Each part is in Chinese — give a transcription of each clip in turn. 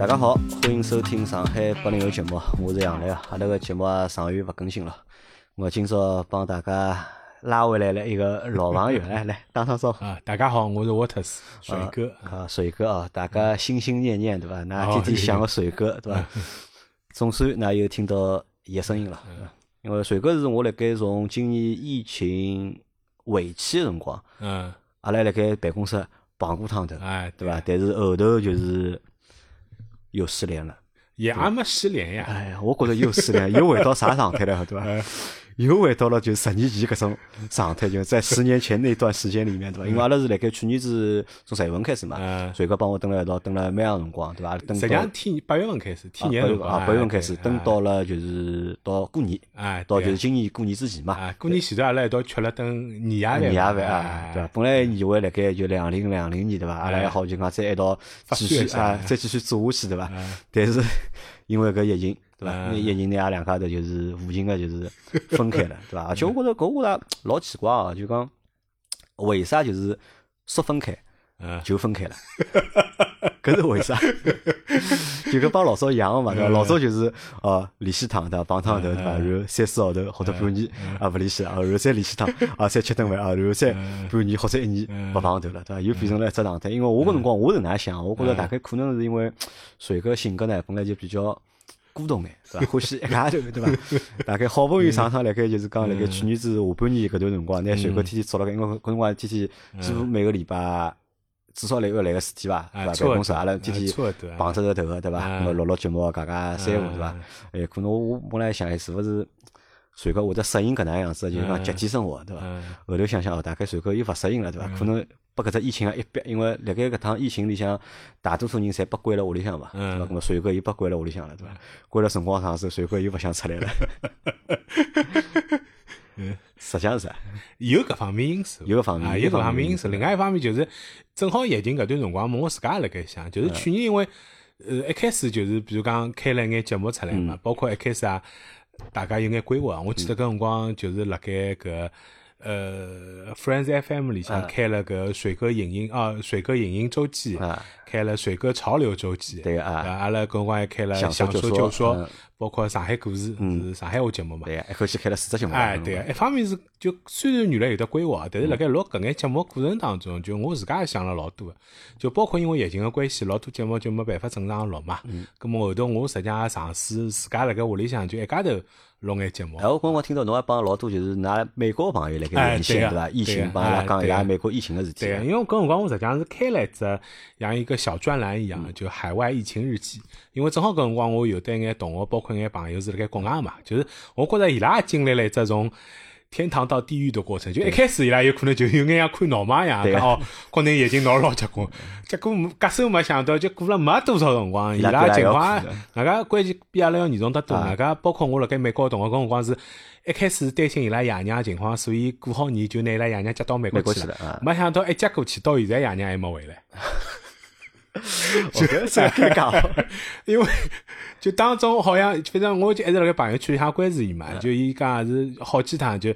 大家好，欢迎收听上海八零后节目，我是杨澜啊。阿拉个节目啊上月勿更新了，我今朝帮大家拉回来了一个老朋友，来来打声招呼。啊，大家好，我是沃特斯水哥。啊，水哥啊，大家心心念念对伐？那天天想个水哥对伐？总算那又听到伊个声音了，因为水哥是我辣盖从今年疫情尾期个辰光，嗯，阿拉辣盖办公室碰过趟头，哎，对伐？但是后头就是又失联了。也还没失联呀。哎呀，我觉着又失联，又回到啥状态了，对伐？又回到了就十年前搿种状态，就在十年前那段时间里面，对伐？因为阿拉是辣盖去年子从十月份开始嘛，嗯，随哥帮我蹲了一道，蹲了蛮长辰光，对伐？等实际到上天八月份开始，天热啊八月份开始，蹲到了就是到过年，哎，到就是今年过年之前嘛，啊，过年前头阿拉一道吃了顿年夜饭，年夜饭哎啊，对伐？本来以为辣盖就两零两零年对伐？阿拉还好就讲再一道继续啊，再继续做下去对伐？哎但是因为搿疫情，对伐？嗯因为疫情呢，阿两家头就是无情个就是分开了，对伐？而且我觉着搿我觉着老奇怪哦，就讲为啥就是说分开嗯，就分开了？搿是为啥？就跟帮老早一样个嘛，对伐？老早就是哦联系趟对伐？碰趟头对伐？然后三四号头或者半年啊勿联系然后再联系趟啊再吃顿饭啊，然后再半年或者一年勿碰头了，对伐？又变成了一只状态。因为我搿辰光我是哪想，我觉着大概可能是因为随个性格呢本来就比较。孤独眼，对伐？欢喜一家头，对伐？大概好不容易上趟辣盖就是讲辣盖去年子下半年搿段辰光，拿随哥天天坐辣盖，因为搿辰光天天几乎每个礼拜至少来个来个四天伐，对伐？啊差不多办公室阿拉天天碰着个头个，对伐？啊咁么录录节目，讲讲三胡，对伐？哎，可能我本来想，哎，是勿是随哥会得适应搿能样子，就是讲集体生活，对伐？嗯后头想想哦，大概随哥又勿适应了，对伐？可能拨搿只疫情啊一逼，因为辣盖搿趟疫情里向，大多数人侪被关了屋里向嘛，对伐？嗯咁么随哥又被关了屋里向了，对伐？关了辰光长之后，随哥又勿想出来了。嗯实际上是啥？有搿方面因素，有搿方面啊，有搿方面因素。另外一方面就是，正好疫情搿段辰光嘛，我自家也辣盖想，就是去年因为呃一开始就是比如讲开了一眼节目出来嘛，包括一开始啊，大家有眼规划。我记得搿辰光就是辣盖搿呃 Friends FM 里向开了个水哥影音啊，水哥影音周记啊，开了水哥潮流周记，对啊阿拉搿辰光还开了享受享受就说就说嗯，包括上海故事是上海话节目嘛。对个，一口气开了四只节目了。哎，对个，一方面是就虽然原来有的规划，但是辣盖录搿眼节目过程当中，就我自家也想了老多个，就包括因为疫情的关系，老多节目就没办法正常录嘛。嗯。咁么后头我实际上也尝试自家辣盖屋里向就一家头录眼节目哎，。我刚刚听到侬还帮老多就是拿美国朋友辣盖哎联系，对伐？疫情帮伊拉讲伊拉美国疫情个事体对，啊。因为搿辰光我实际上是开了一只像一个小专栏一样的，就海外疫情日记。因为正好搿辰光我有得一眼同学，包括一眼朋友是辣盖国外嘛，就是我觉着伊拉也经历了一只从天堂到地狱的过程。就一开始伊拉有可能就有眼像看闹马一样，哦，国内疫情闹得老结棍，结果 隔手没想到，就过了没多少辰光，伊拉情况外加关键比阿拉要严重得多。啊外加包括我辣盖美国的同学，搿辰光是一开始担心伊拉爷娘情况，所以过好年就拿伊拉爷娘接到美美国去了。没想到一接过去，到现在爷娘还没回来。就这个可以讲，因为就当中好像，反正我就一直辣盖朋友圈里向关注伊嘛，就伊讲是好几趟就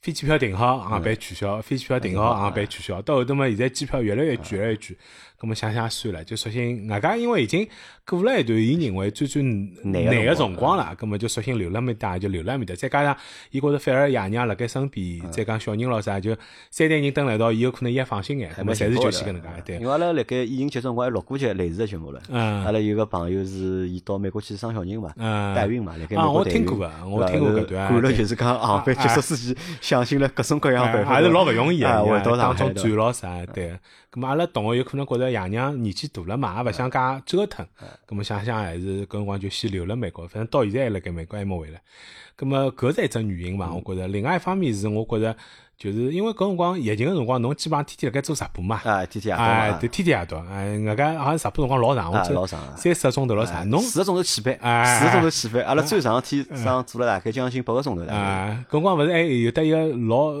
飞机票订好，航班取消；飞机票订好，航班取消。到后头嘛，现在机票越来越贵，越来越贵。咁么想想算了，就索性外加因为已经过了一段伊认为最最难难个个辰辰光了，咁么就索性留辣面搭，就留辣面搭。再加上伊觉着反而爷娘辣盖身边，再讲小人咯啥，就三代人蹲辣一道，伊有可能伊也放心眼。咁么侪是就先搿能介，对。因。为阿拉辣盖疫情结束辰光还录过节类似个节目了。嗯阿拉有个朋友是伊到美国去生小人嘛，嗯代孕嘛，辣盖啊美国代孕我听过个我听过搿段对看了就是讲航班结束之前，想尽了各种各样办法，还是老勿容易啊，个，回到上当中海转咯啥，对。咁么阿拉同学有可能觉着爷娘年纪大了嘛，也勿想介折腾，咁么想想还是搿辰光就先留辣美国，反正到现在还辣盖美国还没回来。咁么搿是一只原因嘛，我觉着。另外一方面是我觉着，就是因为搿辰光疫情个辰光，侬基本上天天辣盖做直播嘛。啊，天天夜到哎，嘛对，，天天夜到，哎，外加好像直播辰光老长，我啊记老长啊三四个钟头老长，侬四个钟头起班，哎四个钟头起班，阿拉最长天上做了大概将近八个钟头。啊，搿辰光勿是还有得一个老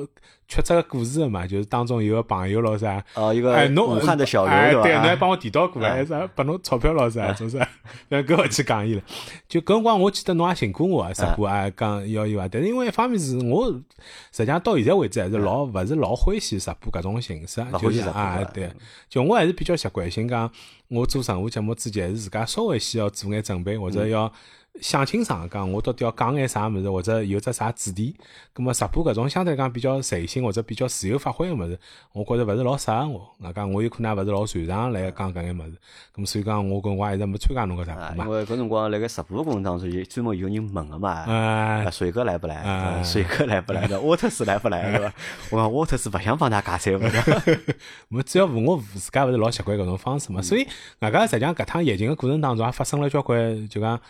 曲折个故事个嘛，就是当中有个朋友咯啥。哦，一个哎，侬武汉的小哎对，刘对吧？侬还帮我提到过来，还啥拨侬钞票咯啥，总是，那搿勿去讲伊了。就搿辰光，我记得侬也寻过我啊，直播啊，讲要有啊。但是因为一方面是我实际上到现在为止还是老勿是老欢喜直播搿种形式，就是啊，对，就我还是比较习惯性讲，我做任何节目之前，还是自家稍微先要做眼准备，或者要。想清爽讲，我到底要讲眼啥物事，或者有只啥主题。咁么直播搿种相对讲比较随性或者比较自由发挥个物事，我觉着勿是老适合我。我讲我有可能勿是老擅长来讲搿眼物事。咁所以讲我搿我还是没参加侬搿直播嘛。因为搿辰光辣盖直播过程当中，有专门有人问个嘛。啊，水哥来不来？水哥来不来？沃特斯来不来？对伐？我讲沃特斯勿想帮他加菜勿对？我主要我自家勿是老习惯搿种方式嘛。所以外加实际上搿趟疫情个过程当中也发生了交关，就讲。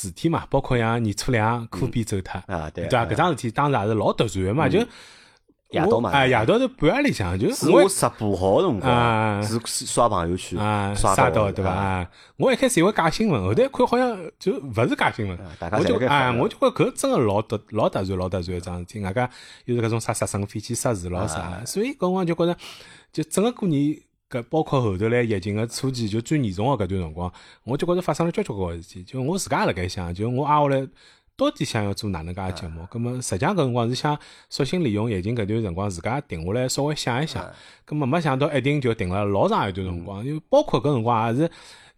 事体嘛，包括像年初两科比走脱啊，对伐？搿桩事体当时也是老突然个嘛，就夜到嘛，哎，夜到是半夜里向，就是我直播好辰光，是刷朋友圈刷到对伐？我一开始以为假新闻，后头一看好像就勿是假新闻，我就啊，我就觉搿真个老突老突然老突然一桩事体，外加又是搿种啥杀生飞机失事咯啥，所以搿辰光就觉着，就整个过年。搿包括后头来疫情个初期，就最严重个搿段辰光，我就觉着发生了交交关关事体。就我自家也辣盖想，就我挨下来到底想要做哪能介个节目？葛末实际上搿辰光是想索性利用疫情搿段辰光，自家停下来稍微想一想。葛末没想到一定就停了老长一段辰光，因为包括搿辰光也是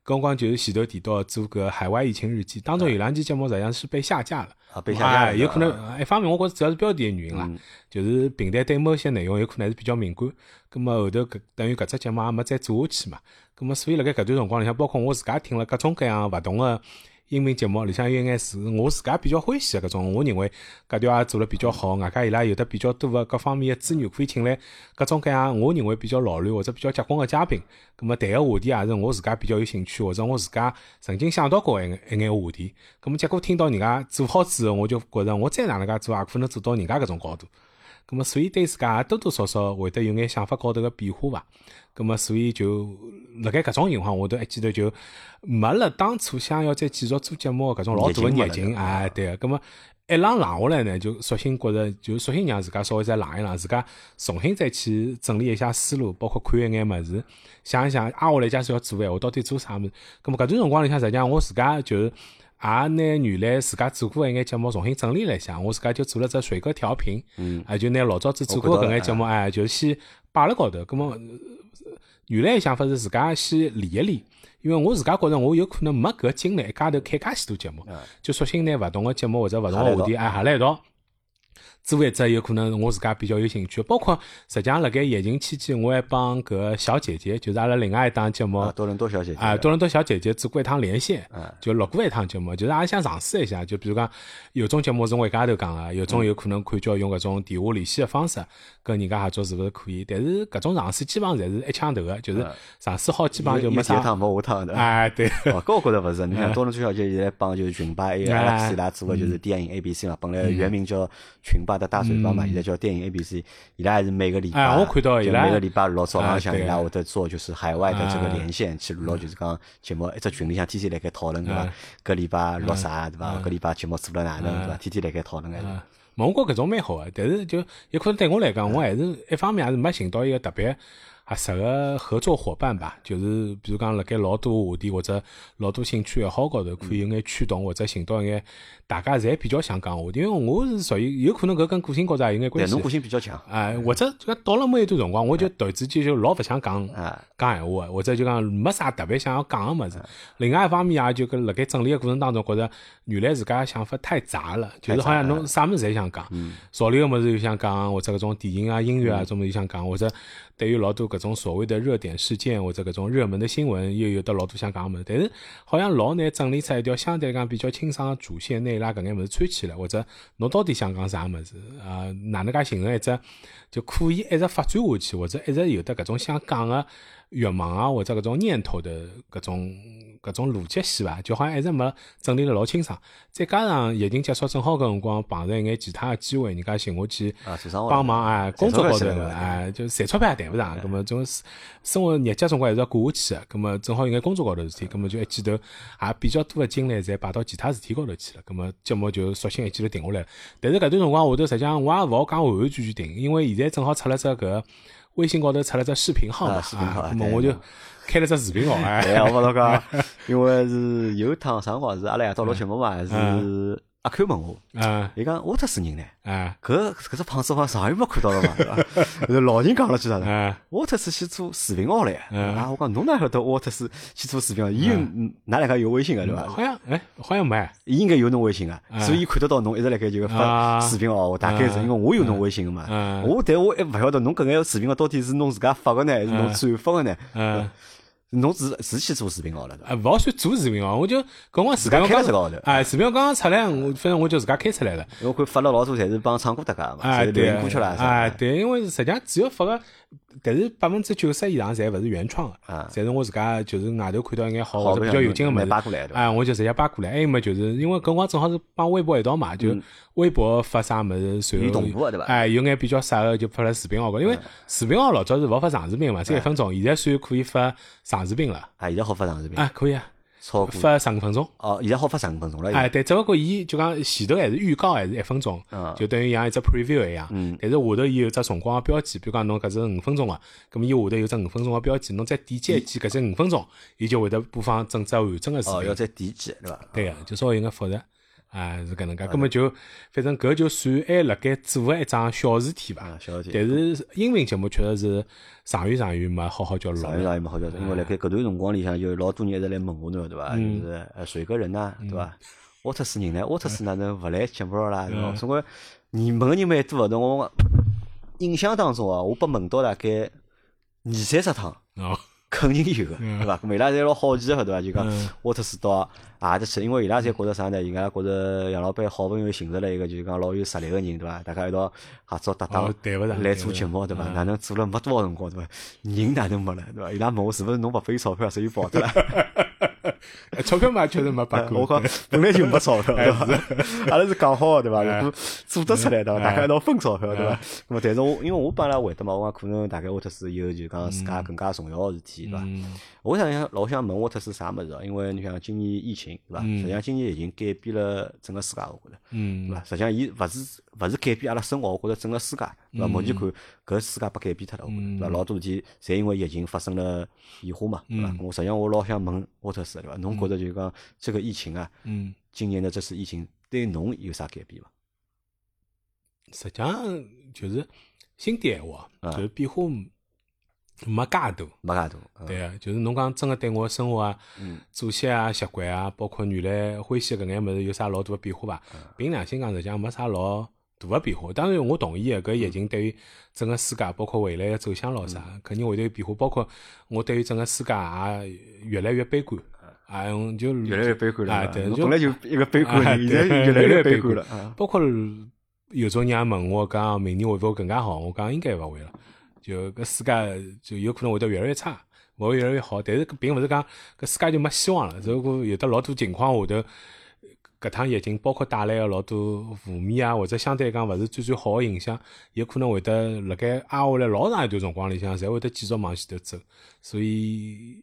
搿辰光就是前头提到做个海外疫情日记，当中有两期节目实际上是被下架了。啊，被下架，有可能一方面我觉着主要是标题的原因啦，就是平台对某些内容有可能还是比较敏感，咁么后头搿等于搿只节目也没再做下去嘛，咁么所以辣盖搿段辰光里向，包括我自家听了各种各样勿同个。音频节目里向有眼是我自家比较欢喜个搿种，我认为搿条也做了比较好，外加伊拉有得比较多个各方面个资源，可以请来各种各样我认为比较老练或者比较结棍个嘉宾。葛末谈个话题也是我自家比较有兴趣，或者我自家曾经想到过一眼一眼话题。葛末结果听到人家做好之后，我就觉着我再哪能介做也可能做到人家搿种高度。葛末所以对自家也多多少少会得有眼想法高头个变化伐。葛末所以就辣盖搿种情况下头，一记头就没了当初想要再继续做节目搿种老大个热情啊，对个。葛末一浪浪下来呢，就索性觉着就索性让自家稍微再浪一浪，自家重新再去整理一下思路，包括看一眼物事，想一想挨下来假使要做闲话，到底做啥物事？葛末搿段辰光里向，实际上我自家就是。也拿原来自家做过一眼节目重新整理了一下，我自家就做了只水哥调频，嗯，就拿老早子做过搿眼节目，哎，就先摆辣高头。葛末原来想法是自家先理一理，因为我自家觉着我有可能没搿精力一家头开介许多节目，就索性拿勿同个节目或者勿同个话题哎合辣一道。做一只有可能我自家比较有兴趣，包括实际上辣盖疫情期间，我还帮搿小姐姐，就是阿拉另外一档节目，多伦多小姐姐，啊，多伦多小姐姐做过一趟连线，就录过一趟节目，就是也想尝试一下，就比如讲有种节目是我一家头讲个，有种有可能可以叫用搿种电话联系个方式跟人家合作是勿是可以？但是搿种尝试基本上侪是一枪头个，就是尝试好基本上就没啥。一趟没下趟。的。哎，对。搿我觉着勿是，你看多伦多小姐姐帮就是群吧 A X 伊拉做个就是电影 A B C 嘛，本来原名叫群霸的大嘴巴嘛。现在叫电影 A B C，伊拉还是每个礼拜，我看到伊拉每个礼拜六早浪向伊拉会得做就是海外的这个连线，去录就是讲节目，一只群里向天天辣盖讨论对伐？搿礼拜录啥对伐？搿礼拜节目做了哪能对伐？天天辣盖讨论个。我觉搿种蛮好个，但是就有可能对我来讲，我还是一方面还是没寻到一个特别。合适个合作伙伴吧，就是比如讲，辣盖老多话题或者老多兴趣爱好高头，可以有眼驱动或者寻到一眼大家侪比较想讲话题。因为我是属于有可能搿跟个性高头也有眼关系。侬个性比较强，哎，或者就到了某一段辰光，我就突然之间就老勿想讲讲闲话，或者就讲没啥特别想要讲个物事。另外一方面也就跟辣盖整理个过程当中，觉着原来自家想法太杂了，就是好像侬啥物事侪想讲，潮流个物事又想讲，或者搿种电影啊、音乐啊，种物事想讲，或者。对于老多搿种所谓的热点事件或者搿种热门的新闻，又有得老多想讲物，但是好像老难整理出一条相对来讲比较清爽的主线，拿伊拉搿眼物事串起来，或者侬到底想讲啥物事啊？哪能介形成一只就可以一直发展下去，或者一直有的搿种想讲个欲望啊，或者搿种念头的搿种。搿种逻辑线伐，就好像一直没整理得老清爽。再加上疫情结束，正好搿辰光碰着一眼其他个机会，人家寻我去帮忙啊，工作高头啊，就赚钞票也谈勿上。葛末种生活日脚总归还是要过下去个。葛末正好有眼工作高头事体，葛末就一记头也比较多个精力侪摆到其他事体高头去了。葛末节目就索性一记头停下来了。但是搿段辰光下头，实际上我也勿好讲完完全全停，因为现在正好出了只搿微信高头出了只视频号嘛，那么我就。开了只视频号，哎，我帮侬讲，因为是有趟辰光是阿拉夜到录节目嘛，是阿 Q 问我，啊伊讲沃特斯人呢？啊搿搿只胖子好像上月没看到了嘛，对伐？后老人讲了句啥呢？啊沃特斯去做视频号了啊，我讲侬哪晓得沃特斯去做视频号？伊有嗯㑚两家有微信个对伐？好像哎，好像没伊应该有侬微信个，嗯所以伊看得到侬一直辣盖就发啊视频号。大概是因为我有侬微信个嘛嗯，我但我还勿晓得侬搿眼视频号到底是侬自家发个呢，还是侬转发个呢？嗯侬是是去做视频号了对伐？啊，勿好算做视频号，我就搿光自家开了这个号头哎，视频号刚刚出来，我反正我就自家开出来了。我看发了老多侪是帮唱歌搭界个嘛，哎，侪流对行歌曲啦，啥哎，对，因为实际上只要发个，但是百分之九十以上侪勿是原创个，啊。侪是我自家就是外头看到一眼好或者比较有劲个物事？哎，我就直接扒过来。还有么，就是因为搿辰光正好是帮微博一道嘛，就微博发啥物事，随有后哎，有眼比较啥个就发了视频号高头，因为视频号老早是勿好发长视频嘛，只有一分钟，现在算可以发长视频了。啊，现在好发长视频，啊，可以啊，超过发十五分钟。哦，现在好发十五分钟了。哎，对，只不过伊就讲前头还是预告还是一分钟嗯，就等于像一只 preview 一样。嗯但是下头伊有只辰光个标记，比如讲侬搿是五分钟个，咁么伊下头有只五分钟个标记，侬再点击一记搿只五分钟，伊就会得播放整只完整个视哦，要频。再点击对伐？对个，就稍微有眼复杂。啊，是搿能介，葛么就反正搿就算还辣盖做个一桩小事体伐小事体。但是音频节目确实是长远长远没好好叫录长远长远没好叫，因为辣盖搿段辰光里向有老多人一直来问我呢对伐？嗯就是呃水个人呢，对伐？沃特斯人呢？沃特斯哪能勿来节目啦？对伐？嗯总归你问个人蛮多个，侬我印象当中啊，我被问到大概二三十趟。哦，肯定有个，对伐？咁伊拉侪老好奇个，对伐？就讲嗯沃特斯到何里去？因为伊拉侪觉着啥呢？伊拉觉着杨老板好不容易寻着了一个就是讲老有实力个人，对伐？大家一道合作搭档来做节目，对伐？嗯哪能做了没多少辰光，对伐？人哪能没了，对伐？伊拉问我是勿是侬勿拨伊钞票，所以跑脱了？哎钞票嘛确实没拨过。我讲本来就没钞票，对伐？阿拉是讲好个，对伐？哎如果做得出来，对伐？大家一道分钞票，对伐哎？那么，但是我因为我帮伊拉回答嘛，我讲可能大概沃特斯有就讲自家更加重要个事体，对伐？嗯我想想老想问沃特斯啥物事哦，因为你想今年疫情对伐？嗯实际上今年已经改变了整个世界，我觉着嗯对伐？实际上伊勿是勿是改变阿拉生活，我觉着整个世界对伐？目前看搿世界被改变脱了，对伐？老多事体侪因为疫情发生了变化嘛，对伐？我实际上我老想问沃特斯对伐？侬觉着就是讲这个疫情啊，嗯，今年的这次疫情对侬有啥改变伐？实际上就是心底闲话，啊就是变化没介大。没介大，嗯对啊，就是侬讲真个对我生活啊、嗯作息啊、习惯啊，包括原来欢喜搿眼物事有啥老大个变化伐？嗯凭良心讲，实际上没啥老大个变化。当然，我同意个，搿疫情对于整个世界，包括未来个走向咾啥，嗯肯定会得有变化。包括我对于整个世界也越来越悲观。啊，就越来越悲观了啊，对就侬本来就一个悲观现在对越来越 越悲观观了啊。包括有种人也问我讲，明年会勿会更加好？我讲应该勿会了，就搿世界就有可能会得越来越差，勿会越来越好。但是并勿是讲搿世界就没希望了。如果有得老多情况下头，搿趟疫情包括带来个老多负面啊，或者相对来讲勿是最最好个影响，有可能会得辣盖挨下来老长一段辰光里向，侪会得继续往前头走。所以。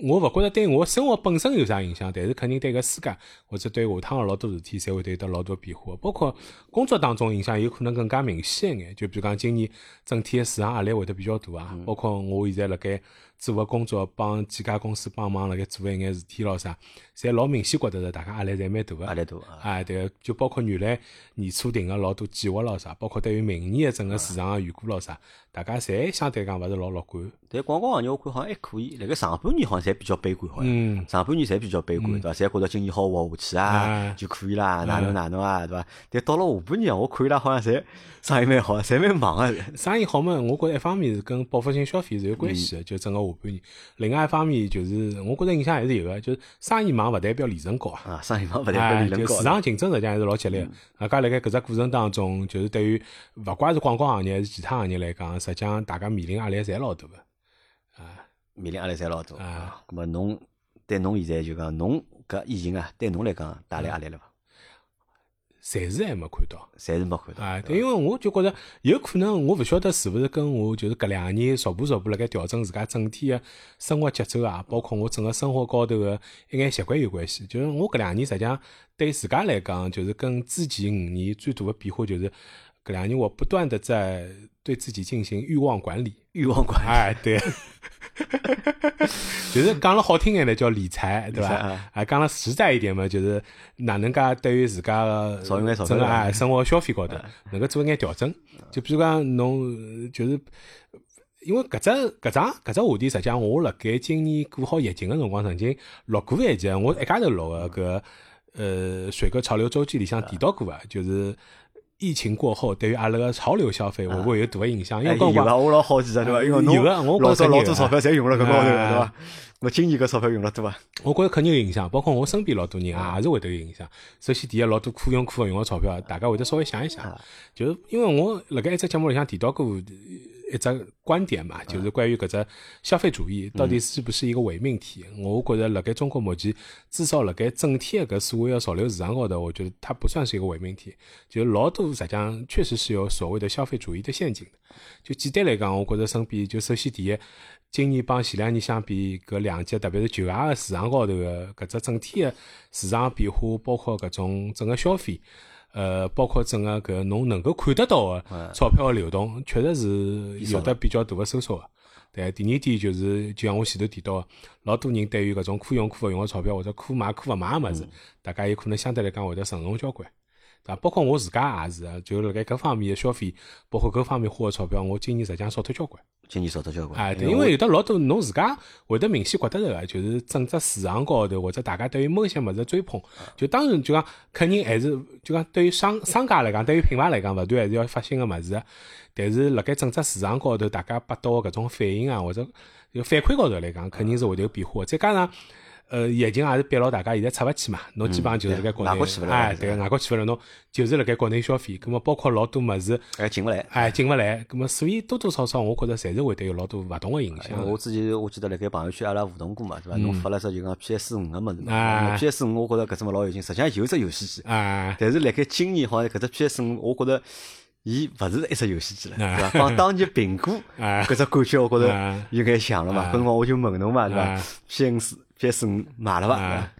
我勿觉着对我生活本身有啥影响，但是肯定对搿世界或者对下趟个老多事体，侪会得有得老多变化。包括工作当中影响有可能更加明显一眼。就比如讲今年整体个市场压力会得比较大啊。包括我现在辣盖做个工作，帮几家公司帮忙辣盖做一眼事体咯啥，侪老明显觉得是大家压力侪蛮大个。压力大啊。啊，对个，就包括原来年初定个老多计划咯啥，包括对于明年个整个市场个预估咯啥，大家侪相对讲勿是老乐观。但广告行业我看好像还可以，辣盖上半年好像侪比较悲观，好像嗯上半年侪比较悲观，对伐？侪觉得今年好活下去啊啊就可以啦，哪能哪能啊，对伐？但到了下半年，我看伊拉好像侪生意蛮好，侪蛮忙个。生意好嘛，我觉着一方面是跟报复性消费是有关系的，就整个下半年。另外一方面就是，我觉着影响还是有个，就是生意忙勿代表利润高啊。啊，生意忙勿代表哎，利润高就市。场竞争实际上还是老激烈的。大家辣盖搿只过程当中，就是对于勿怪是广告行业还是其他行业来讲，实际上大家面临压力侪老大个。面临压力侪老大啊啊。咁么侬对侬现在就讲侬搿疫情啊，对侬来讲带来压力了伐？暂时还没看到。暂时没看到。啊，对，因为我就觉着有可能，我勿晓得是勿是跟我就是搿两年逐步逐步辣盖调整自家整体个生活节奏啊，包括我整个生活高头个一眼习惯有关系。就是我搿两年实际上对自家来讲，就是跟之前五年最大的变化就是搿两年我不断的在对自己进行欲望管理。欲望管理哎，对，就是讲了好听眼的叫理财，对伐？理财啊啊，讲了实在一点嘛，就是哪能噶对于自家个少用眼钞票整个啊生活消费高头能够做一眼调整。就比如讲侬呃就是。因为搿只搿桩搿只话题，实际上我辣盖今年过好疫情个辰光，曾经录过一集，我一家头录个搿呃水哥潮流周记里向提到过啊，就是疫情过后对于阿拉个潮流消费会不会有大个影响？因哎为有啊，我老好奇的对伐？因为侬有啊我老早老多钞票侪用了搿高头哎对伐？我今年搿钞票用了多伐？我觉着肯定有影响，包括我身边老多人啊啊也是会得有影响。首先，第一，老多可用可勿用个钞票，大家会得稍微想一想。啊就是因为我辣盖一只节目里向提到过呃一只观点嘛，就是关于搿只消费主义到底是不是一个伪命题？我觉着辣盖中国目前，至少辣盖整体的搿所谓的潮流市场高头，我觉得它不算是一个伪命题。就老多实际上确实是有所谓的消费主义的陷阱的。就简单来讲，我觉着身边就首先第一，今年帮前两年相比，搿两届特别是旧鞋个市场高头个搿只整体的市场变化，包括搿种整个消费。呃，包括整个搿侬能够看得到个钞票个流动，确实是有得比较大个收缩个。对，第二点就是，就像我前头提到个，老多人对于搿种可用可勿用个钞票，或者可买可勿买个物事，大家有可能相对来讲会得慎重交关。对伐？包括我自家也是啊，就辣盖搿方面的消费，包括搿方面花个钞票，我今年实际上少脱交关。今年少脱交关。哎，对，因为有的老多侬自家会得明显觉得着个，就是整只市场高头或者大家对于某些物事的追捧，就当然就讲肯定还是就讲对于商商家来讲，对于品牌来讲，勿断还是要发新个物事。但是辣盖整只市场高头，大家拨到个搿种反应啊，或者就反馈高头来讲，肯定是会得有变化的。再加上。呃，疫情也是逼牢大家现在出勿去嘛，侬基本上就是辣盖国内嗯外国去勿了哎，是对，外国去勿了，侬就是辣盖国内消费，葛么包括老多物事，哎进勿来。哎，进勿来，葛么所以多多少少，我觉着侪是会得有老多勿同个影响我之前我记得辣盖朋友圈阿拉互动过嘛，对伐？侬发了只就讲 PS 五个物事嗯啊嘛，PS 五我觉着搿只物老有劲，实际上有只游戏机，啊，但是辣盖今年好像搿只 PS 五，我觉着伊勿是一只游戏机了，啊对伐？帮当年苹果啊搿只感觉，我觉着啊有眼像了嘛。啊搿辰光我就问侬嘛，对伐啊？PS PS 五买了伐？对伐啊，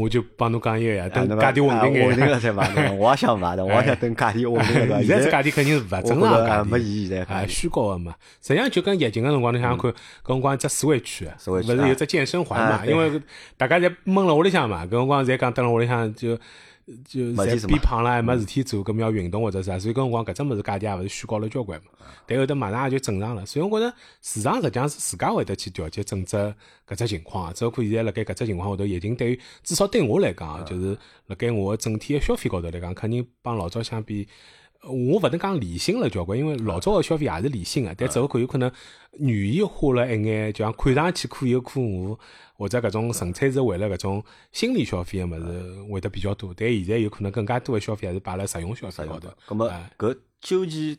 我就帮侬讲一个呀，等价钿稳定眼稳定了眼。才买，我也想买的，我也想等价钿稳定了，现在这价钿钿肯定是勿正常的价钿，没意义的，啊，虚高的嘛。实际上就跟疫情个辰光，侬想想看，搿辰光只 Switch，勿是有只健身环嘛？因为大家侪闷辣屋里向嘛，搿辰光侪讲蹲辣屋里向就。就侪没事做嘛变胖了，没事体做，搿么要运动或者啥，所以搿辰光搿只物事价钿也勿是虚高了交关嘛。但后头马上也就正常了，所以我觉着市场实际上是自家会得去调节整只搿只情况啊。只可现在辣盖搿只情况下头，疫情对于至少对我来讲啊，就是辣盖我个整体个消费高头来讲，肯定帮老早相比。呃我勿能讲理性了交关，因为老早个消费也是理性个，但只不过有可能愿意花了一眼，就像看上去可有可无，或者搿种纯粹是为了搿种心理消费个物事会得比较多。但现在有可能更加多个消费还是摆辣实用消费高头。咁么哎搿究其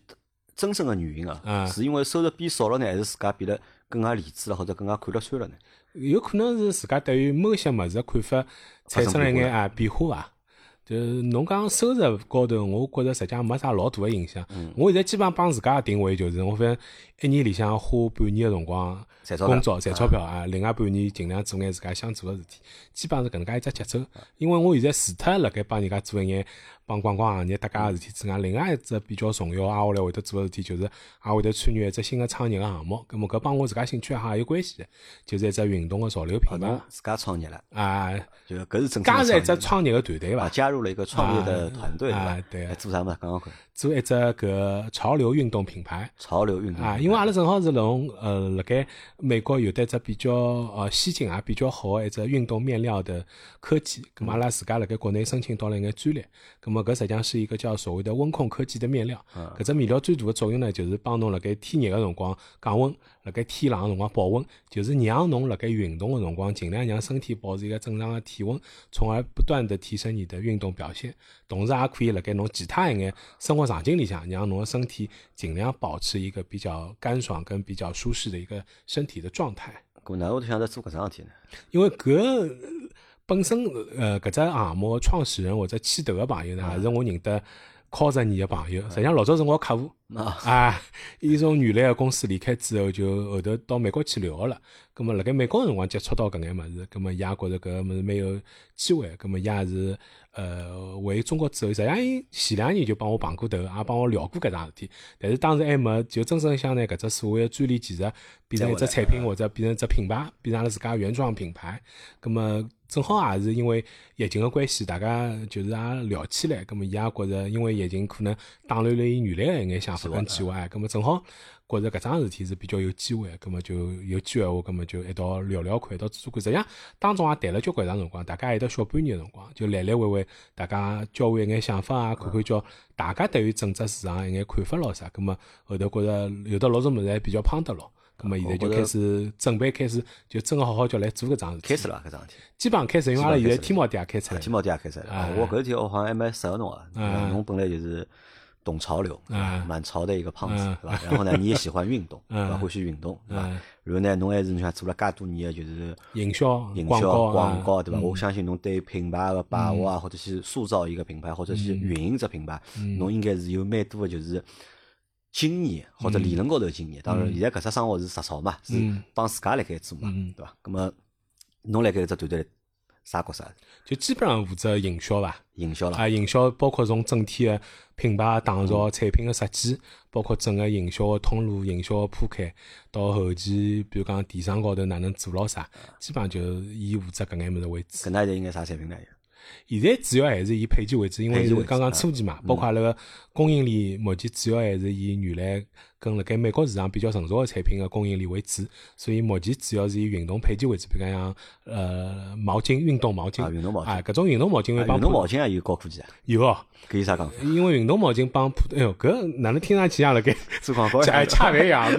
真正个原因啊啊，是因为收入变少了呢，还是自家变得更加理智了，或者更加看得穿了呢？有可能是自家对于某些物事个看法产生了一眼啊变化伐。就是侬讲收入高头，我觉着实际上没啥老大个影响。我现在基本上帮自家定位就是，我反正一年里向花半年个辰光工作赚钞票啊，另外半年尽量做眼自家想做个事体，基本上是搿能介一只节奏。因为我现在除脱辣盖帮人家做一眼帮观光行业搭界个事体之外，另外一只比较重要挨下来会得做个事体，就是也会得参与一只新个创业个项目。咁么搿帮我自家兴趣爱好也有关系的，就是一只运动个潮流品牌侬自家创业了，啊，就搿是真正加入一只创业个团队啊，伐，加入了一个创业的团队？啊对做啥么？讲讲看，做一只搿潮流运动品牌。潮流运动啊，因为阿拉正好是从呃，辣盖美国有得一只比较呃先进也比较好的一只运动面料的科技，咁么阿拉自家辣盖国内申请到了一眼专利，咁么搿实际上是一个叫所谓的温控科技的面料。搿只面料最大的作用呢，就是帮侬辣盖天热个辰光降温，辣盖天冷个辰光保温，就是让侬辣盖运动个辰光尽量让身体保持一个正常的体温，从而不断的提升你的运动表现，同时也可以辣盖侬其他一眼生活场景里向，让侬的身体尽量保持一个比较干爽跟比较舒适的一个身体的状态。咁哪会得想着做搿桩事体呢？因为搿呃本身呃搿只项目的创始人或者牵头个朋友呢，也是我认得靠十年个朋友，实际上老早是我客户。啊，啊，伊从原来个公司离开之后，就后头到美国去留学了。咁么辣盖美国个辰光接触到搿眼物事，咁么伊也觉着搿个物事蛮有机会，葛么伊也是呃为中国之后，实际上前两年就帮我碰过头，也帮我聊过搿桩事体，但是当时还没就真正想拿搿只所谓的专利技术变成一只产品或者变成一只品牌，变成阿拉自家原创品牌，葛么。正好也是因为疫情的关系，大家就是也聊起来，葛么伊也觉着，因为疫情可能打乱了伊原来的一眼想法跟计划，葛么正好觉着搿桩事体是比较有机会，葛么就有机会话，葛么就一道聊聊看，一道做做看。实际上当中也谈了交关长辰光，大家一得小半年的辰光，就来来回回，大家交换一眼想法啊，看看叫大家对于整只市场一眼看法咯啥，葛么后头觉着有的老多物事还比较碰得咯。咁么现在就开始准备，开始就真个好好叫来做搿桩事。开始了搿桩事体，基本上开始，因为阿拉现在天猫店也开出来。天猫店也开出来。我搿事体我好像还蛮适合侬个，侬本来就是懂潮流，蛮潮的一个胖子，对吧？然后呢，你也喜欢运动，对吧？欢喜运动，对吧？然后呢，侬还是你想做了介多年的就是营销、营销、广告，对吧？我相信侬对品牌的把握啊，或者是塑造一个品牌，或者是运营只品牌，侬应该是有蛮多的就是。经验或者理论高头经验，当然现在搿只生活是实操嘛，是帮自家辣盖做嘛，对伐？咁么侬辣盖只团队啥角色？就基本上负责营销伐？营销了啊，营销包括从整体的品牌打造、产品的设计，包括整个营销的通路、营销的铺开，到后期比如讲电商高头哪能做牢啥，基本上就以负责搿眼物事为主。搿那现在应该啥产品呢？现在主要还是以配件为主，因为是刚刚初期嘛，包括阿拉个供应链，目前主要还是以原来。跟辣盖美国市场比较成熟个产品个供应链为主，所以目前主要是以运动配件为主，比如讲像呃毛巾、运动毛巾啊，运动毛巾啊，搿种运动毛巾会帮运动毛巾也有高科技啊，有哦，搿有啥讲？因为运动毛巾帮普，哎哟，搿哪能听上去像辣盖 做广告像，恰饭一样，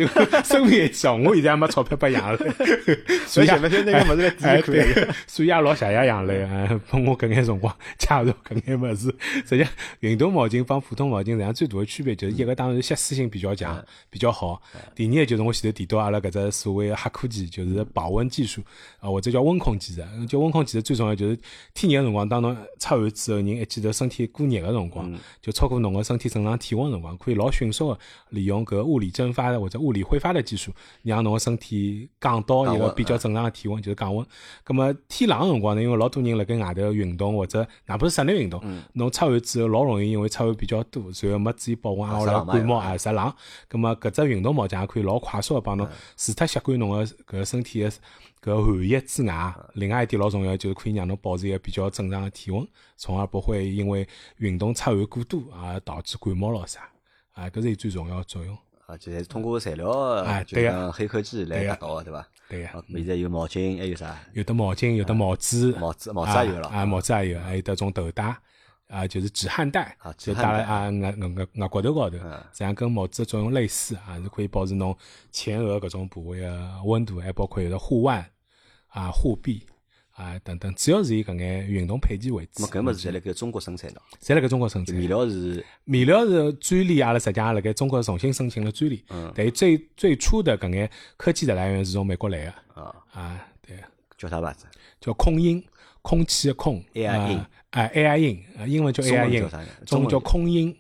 生命一样。我现在还没钞票拨养了，所以前面就那个物事来抵可所以也老谢谢养了，哎，拨我搿眼辰光介绍搿眼物事。实际运动毛巾帮普通毛巾实际上最大的区别就是一个当然吸水性比较强。比较好。第二就是我前头提到阿拉搿只所谓黑科技，就是保温技术啊，或者叫温控技术。叫温控技术最重要就是天热个辰光，当侬出汗之后，人一记头身体过热个辰光，就超过侬个身体正常体温辰光，可以老迅速个利用搿物理蒸发或者物理挥发的技术，让侬个身体降到一个比较正常个体温，就是降温。葛么天冷个辰光呢，因为老多人辣盖外头运动或者哪怕是室内运动，侬出汗之后老容易因为出汗比较多，然后没注意保温啊，或者感冒啊，啥冷。葛么搿只运动毛巾也可以老快速个帮侬除脱吸干侬个搿身体个搿汗液之外，另外一点老重要就是可以让侬保持一个比较正常个体温，从而不会因为运动出汗过多而导致感冒咯啥。啊，搿是最重要作用。啊，就是通过材料啊，对个黑科技来达到，对伐？对个。现在有毛巾，还有啥？有的毛巾，有的帽子，帽子帽子也有了啊，帽子也有，还有得种头带。啊，就是止汗带，就戴了啊，额额额额骨头高头，这样跟帽子的作用类似啊，是可以保持侬前额搿种部位的温度，还包括有的护腕啊、护臂啊等等，主要是以搿眼运动配件为主。搿么是在辣盖中国生产的，在辣盖中国生产。面料是面料是专利，阿拉实际上辣盖中国重新申请了专利。嗯。但最最初的搿眼科技的来源是从美国来的。啊啊，对。叫啥牌子？叫空音，空气的空。AI 音。哎，AI 音，英文叫 AI 音，中文叫空音，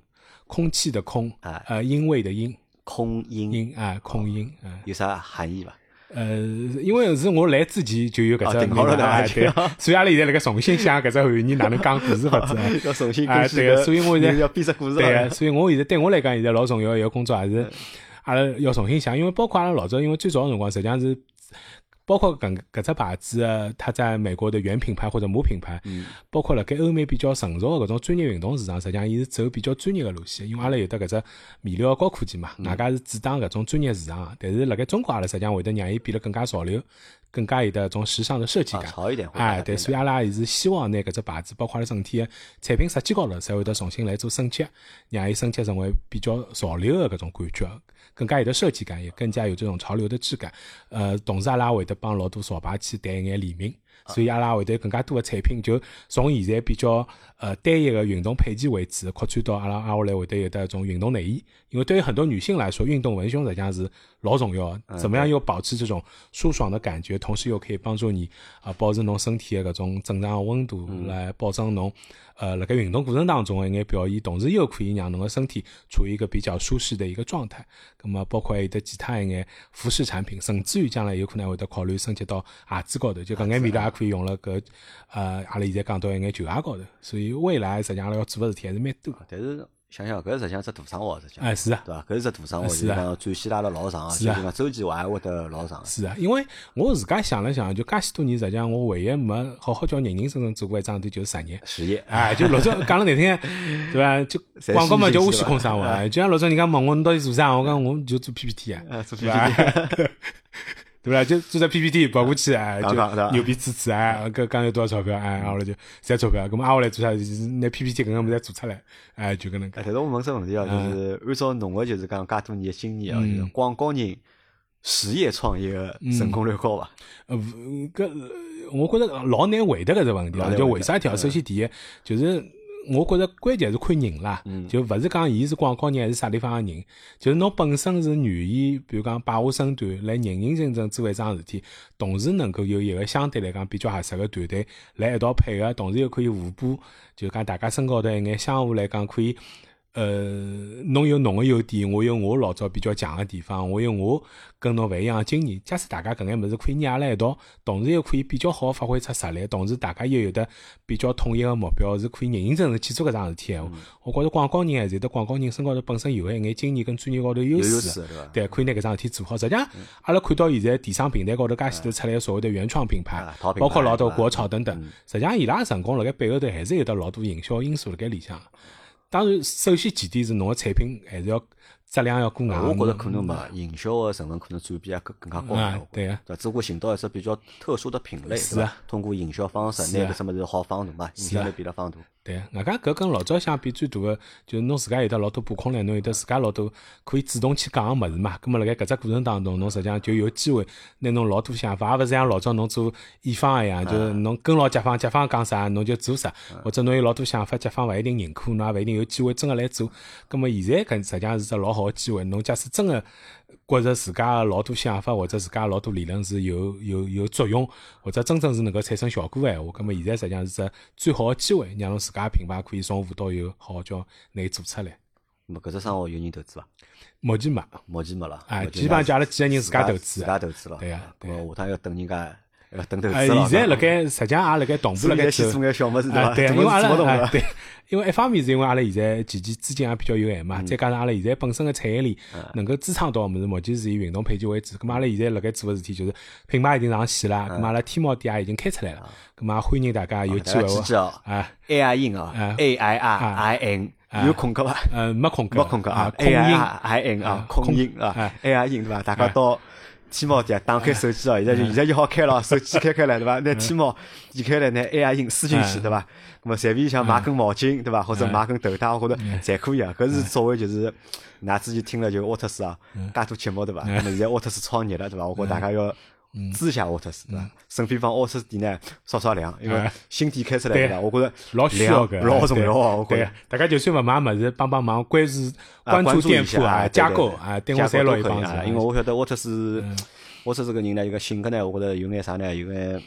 空气的空，呃，音位的音，空音，音啊，空音，啊，有啥含义伐？呃，因为是我来之前就有搿只名字，对，所以阿拉现在辣盖重新想搿只含义，哪能讲故事法子？要重新啊，对，所以我现在要编只故事，对，所以我现在对我来讲，现在老重要一个工作还是阿拉要重新想，因为包括阿拉老早，因为最早个辰光实际上是。包括搿搿只牌子，它在美国的原品牌或者母品牌，包括辣盖欧美比较成熟的搿种专业运动市场，实际上伊是走比较专业的路线。因为阿拉有得搿只面料高科技嘛，外加是主打搿种专业市场。但是辣盖中国阿拉实际上会得让伊变得更加潮流，更加有得种时尚的设计感。潮一点。哎，对，所以阿拉也是希望拿搿只牌子，包括阿拉整体的产品设计高头，才会得重新来做升级，让伊升级成为比较潮流的搿种感觉。更加有的设计感，也更加有这种潮流的质感。呃，同时阿拉会得帮老多潮牌去谈一眼联名，所以阿拉会得更加多的产品，就从现在比较呃单一的运动配件为主，扩展到阿拉阿下来会得有的一种运动内衣。因为对于很多女性来说，运动文胸实际上是老重要的。怎么样又保持这种舒爽的感觉，同时又可以帮助你啊保持侬身体的搿种正常的温度，来保证侬呃辣盖运动过程当中的一眼表现，同时又可以让侬的身体处于一个比较舒适的一个状态。咁么包括还有得其他一眼服饰产品，甚至于将来有可能会得考虑升级到鞋子高头，就搿眼味道也可以用了搿呃阿拉现在讲到一眼球鞋高头。所以未来实际上要做个事体还是蛮多。但是想想搿实际上只大生活，实际上哎是啊，对伐？搿是只大生活，就是讲转线拉了老长，就是讲周期还会得老长。是啊，因为我自家想了想，就介许多年，实际上我唯一没好好叫认认真真做过一桩事体，就是实业。实业，哎，就老早讲了难听，对伐？就广告嘛，叫无虚空生活。就像老早人家问我，侬到底做啥？我讲我就做 PPT 啊，做 PPT。对伐？就做只 PPT 跑过去啊，就牛逼支持啊，搿讲有多少钞票啊？后来就赚钞票，咁么挨下来做啥？就是拿 PPT 搿个物事做出来，哎，就搿能介。但是我问只问题啊，就是按照侬个就是讲介多年的经验啊，就是广告人实业创业个成功率高伐？呃，搿我觉着老难回答搿只问题啊，就为啥体？首先第一就是。我觉着关键是看人啦，就勿是讲伊是广告人还是啥地方个人，就是侬本身是愿意，比如讲摆下身段来认认真真做一桩事体，同时能够有一个相对来讲比较合适个团队来一道配合，同时又可以互补，就讲大家身高头一眼相互来讲可以。呃，侬有侬个优点，我有我老早比较强个地方，我有我跟侬勿一样个经验。假使大家搿眼物事可以捏辣一道，同时又可以比较好发挥出实力，同时大家又有得比较统一个目标，是可以认认真真去做搿桩事体。话，我觉着广告人还是得广告人身高头本身有个一眼经验跟专业高头优势，对，可以拿搿桩事体做好。实际上，阿拉看到现在电商平台高头介许多出来所谓的原创品牌，包括老多国潮等等，实际上伊拉成功辣盖背后头还是有得老多营销因素辣盖里向。当然，首先前提是侬个产品还是要质量要过硬。我觉着可能嘛，营销个成分可能占比也更更加高。对个，对，只不过寻到一只比较特殊的品类，是吧？通过营销方式，拿搿什么是好放大嘛？影响力比较放大。对，外加搿跟老早相比最大个，就是侬自家有得老多把控力，侬有得自家老多可以主动去讲个物事嘛。葛末辣盖搿只过程当中，侬实际上就有机会拿侬老多想法，也勿是像老早侬做乙方一样，就是侬跟牢甲方，甲方讲啥侬就做啥，或者侬有老多想法，甲方勿一定认可，侬也勿一定有机会真个来做。葛末现在搿实际上是只老好个机会，侬假使真个。觉着自家老多想法或者自家老多理论是有有有作用，或者真正是能够产生效果个闲话，咁么现在实际上是只最好个机会，让侬自家品牌可以从无到有，好好叫拿伊做出来。么搿只生活有人投资伐？目前没，目前没了。啊，基本上就阿拉几个人自家投资，自家投资了。对呀，咁么下趟要等人家。等投资了。现在辣盖实际上也辣盖同步辣盖做眼小么事对伐？对，因为阿拉对，因为一方面是因为阿拉现在前期资金也比较有限嘛，再加上阿拉现在本身个产业链能够支撑到么子，目前是以运动配件为主。咁阿拉现在辣盖做个事体就是品牌已经上线了，咁阿拉天猫店也已经开出来了。咁啊，欢迎大家有机会啊，A I N 啊，A I R I N 有空格伐？呃，没空格，没空格啊，A I N 啊，空音啊，A I N 对伐？大家到。天猫店打开手机哦，现在就现在就好开了，手机开开来对伐？拿天猫点开来，拿 A I 印输进去对伐？那么随便想买根毛巾对伐？或者买根头带，或者侪可以啊。搿是作为就是，㑚之前听了就沃特斯啊，介多节目对伐？那么现在沃特斯创业了对伐？我觉大家要。支下沃特斯，对伐？顺便帮沃特斯店呢扫扫量，因为新店开出来对伐？我觉着老需要个，老重要啊！我觉着大家就算勿买么子，帮帮忙关注关注店铺啊，加购啊，对我三六一帮子。因为我晓得沃特斯，沃特斯个人呢，一个性格呢，我觉着有眼啥呢？有眼。